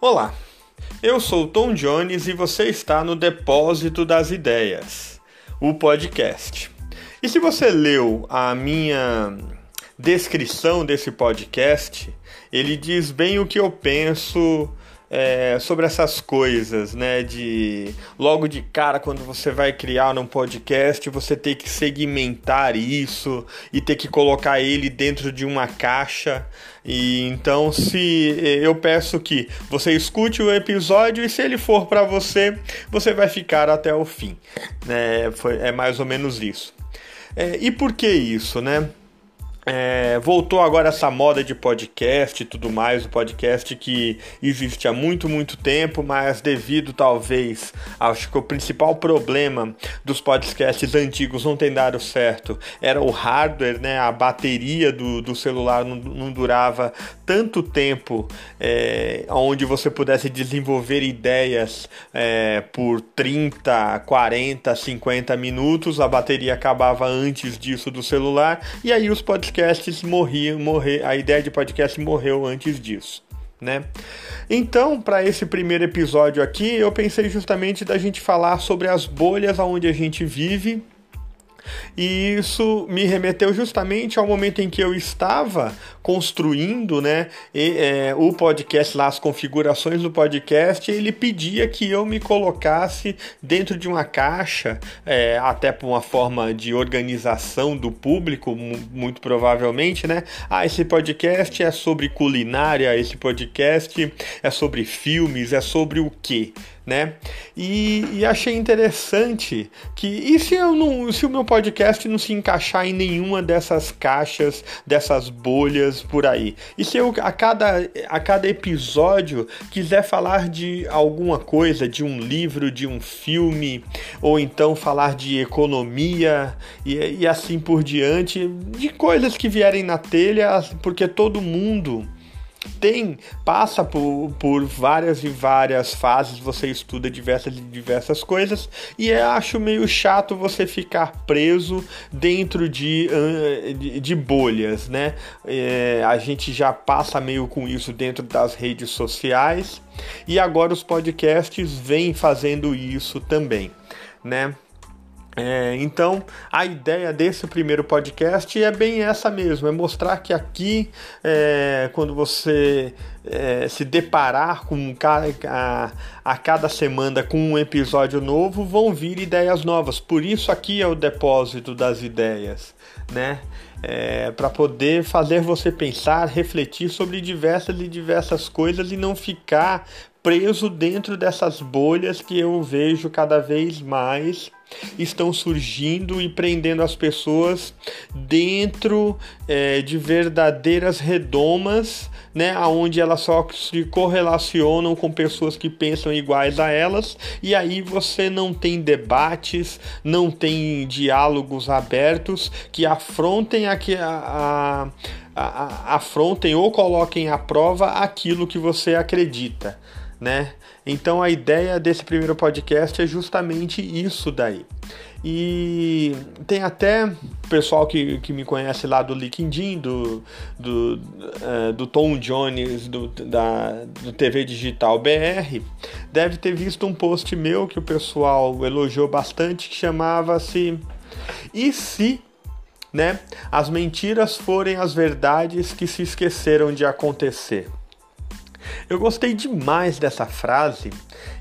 Olá, eu sou Tom Jones e você está no Depósito das Ideias, o podcast. E se você leu a minha descrição desse podcast, ele diz bem o que eu penso é, sobre essas coisas, né? De logo de cara, quando você vai criar um podcast, você tem que segmentar isso e ter que colocar ele dentro de uma caixa. E então, se eu peço que você escute o episódio e se ele for para você, você vai ficar até o fim. É, foi, é mais ou menos isso. É, e por que isso, né? É, voltou agora essa moda de podcast e tudo mais, o podcast que existe há muito, muito tempo, mas devido talvez, acho que o principal problema dos podcasts antigos não tem dado certo. Era o hardware, né? A bateria do, do celular não, não durava tanto tempo é, onde você pudesse desenvolver ideias é, por 30, 40, 50 minutos, a bateria acabava antes disso do celular, e aí os podcasts podcasts morriam, morrer, a ideia de podcast morreu antes disso. Né? Então, para esse primeiro episódio aqui, eu pensei justamente da gente falar sobre as bolhas onde a gente vive e isso me remeteu justamente ao momento em que eu estava construindo né, e, é, o podcast, lá, as configurações do podcast, ele pedia que eu me colocasse dentro de uma caixa, é, até por uma forma de organização do público, muito provavelmente, né? Ah, esse podcast é sobre culinária, esse podcast é sobre filmes, é sobre o quê? né? E, e, achei interessante que e se eu não, se o meu podcast não se encaixar em nenhuma dessas caixas, dessas bolhas por aí? E se eu a cada a cada episódio quiser falar de alguma coisa, de um livro, de um filme, ou então falar de economia e, e assim por diante, de coisas que vierem na telha, porque todo mundo tem passa por, por várias e várias fases, você estuda diversas e diversas coisas, e eu acho meio chato você ficar preso dentro de, de, de bolhas, né? É, a gente já passa meio com isso dentro das redes sociais, e agora os podcasts vêm fazendo isso também, né? É, então, a ideia desse primeiro podcast é bem essa mesmo: é mostrar que aqui, é, quando você é, se deparar com a, a cada semana com um episódio novo, vão vir ideias novas. Por isso, aqui é o depósito das ideias, né? É, para poder fazer você pensar, refletir sobre diversas e diversas coisas e não ficar preso dentro dessas bolhas que eu vejo cada vez mais estão surgindo e prendendo as pessoas dentro é, de verdadeiras redomas, né, aonde elas só se correlacionam com pessoas que pensam iguais a elas e aí você não tem debates, não tem diálogos abertos que afrontem a, a, a, afrontem ou coloquem à prova aquilo que você acredita né? Então a ideia desse primeiro podcast é justamente isso daí. E tem até pessoal que, que me conhece lá do LinkedIn, do, do, uh, do Tom Jones, do, da, do TV Digital BR, deve ter visto um post meu que o pessoal elogiou bastante, que chamava-se E se né, as mentiras forem as verdades que se esqueceram de acontecer? Eu gostei demais dessa frase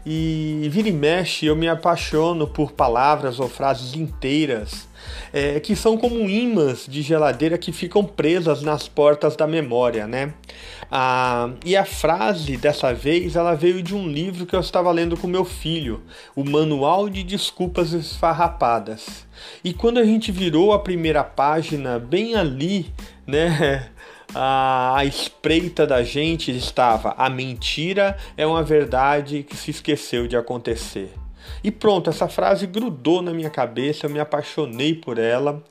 e vira e mexe eu me apaixono por palavras ou frases inteiras é, que são como imãs de geladeira que ficam presas nas portas da memória, né? Ah, e a frase dessa vez ela veio de um livro que eu estava lendo com meu filho, o Manual de Desculpas Esfarrapadas. E quando a gente virou a primeira página, bem ali, né? A espreita da gente estava a mentira é uma verdade que se esqueceu de acontecer. E pronto, essa frase grudou na minha cabeça, eu me apaixonei por ela,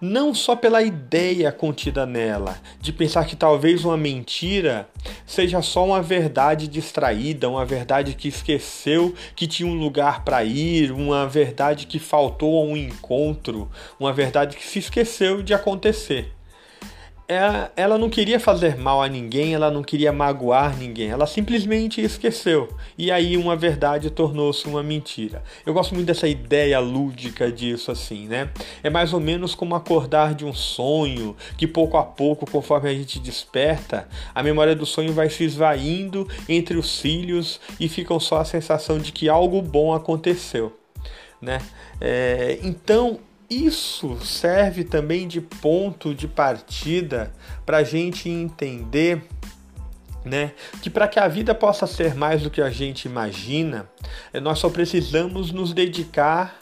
não só pela ideia contida nela, de pensar que talvez uma mentira seja só uma verdade distraída, uma verdade que esqueceu que tinha um lugar para ir, uma verdade que faltou a um encontro, uma verdade que se esqueceu de acontecer ela, ela não queria fazer mal a ninguém, ela não queria magoar ninguém, ela simplesmente esqueceu. E aí uma verdade tornou-se uma mentira. Eu gosto muito dessa ideia lúdica disso assim, né? É mais ou menos como acordar de um sonho, que pouco a pouco, conforme a gente desperta, a memória do sonho vai se esvaindo entre os cílios e ficam só a sensação de que algo bom aconteceu, né? É, então isso serve também de ponto de partida para a gente entender né? Que para que a vida possa ser mais do que a gente imagina, é, nós só precisamos nos dedicar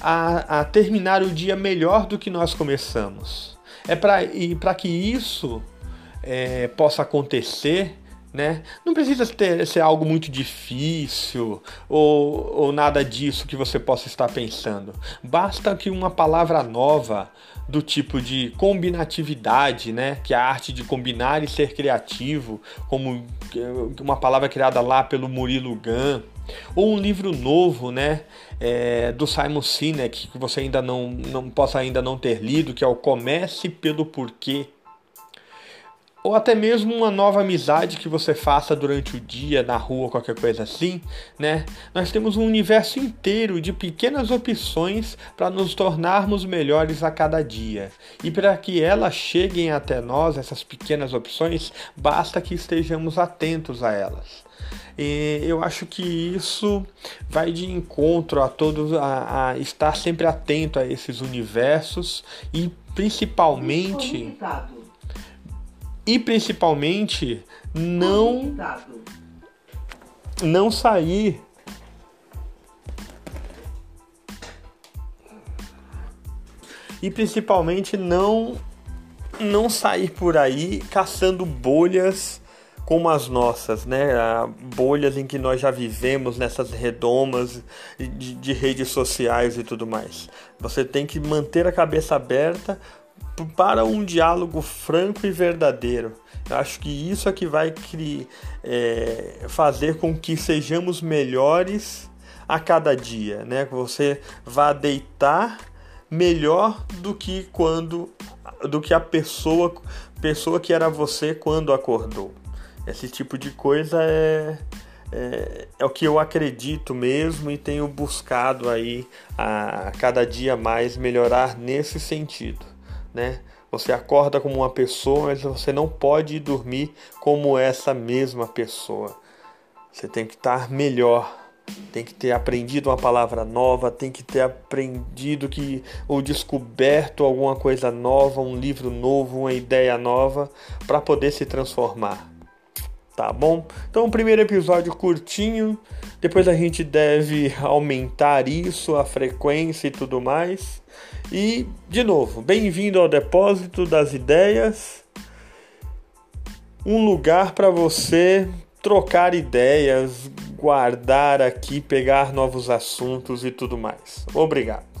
a, a terminar o dia melhor do que nós começamos. É para e para que isso é, possa acontecer, né? Não precisa ter, ser algo muito difícil ou, ou nada disso que você possa estar pensando. Basta que uma palavra nova do tipo de combinatividade, né? Que é a arte de combinar e ser criativo, como uma palavra criada lá pelo Murilo Gun, ou um livro novo, né? É, do Simon Sinek que você ainda não, não possa ainda não ter lido, que é o Comece pelo Porquê ou até mesmo uma nova amizade que você faça durante o dia, na rua, qualquer coisa assim, né? Nós temos um universo inteiro de pequenas opções para nos tornarmos melhores a cada dia. E para que elas cheguem até nós, essas pequenas opções, basta que estejamos atentos a elas. E eu acho que isso vai de encontro a todos a, a estar sempre atento a esses universos e principalmente e principalmente não não sair e principalmente não não sair por aí caçando bolhas como as nossas, né? Bolhas em que nós já vivemos nessas redomas de, de redes sociais e tudo mais. Você tem que manter a cabeça aberta para um diálogo franco e verdadeiro. Eu acho que isso é que vai é, fazer com que sejamos melhores a cada dia, né? Que você vá deitar melhor do que quando do que a pessoa pessoa que era você quando acordou. Esse tipo de coisa é, é, é, o que eu acredito mesmo e tenho buscado aí a, a cada dia mais melhorar nesse sentido né? Você acorda como uma pessoa, mas você não pode dormir como essa mesma pessoa. Você tem que estar melhor, tem que ter aprendido uma palavra nova, tem que ter aprendido que ou descoberto alguma coisa nova, um livro novo, uma ideia nova para poder se transformar. Tá bom? Então, o primeiro episódio curtinho, depois a gente deve aumentar isso, a frequência e tudo mais. E, de novo, bem-vindo ao Depósito das Ideias um lugar para você trocar ideias, guardar aqui, pegar novos assuntos e tudo mais. Obrigado.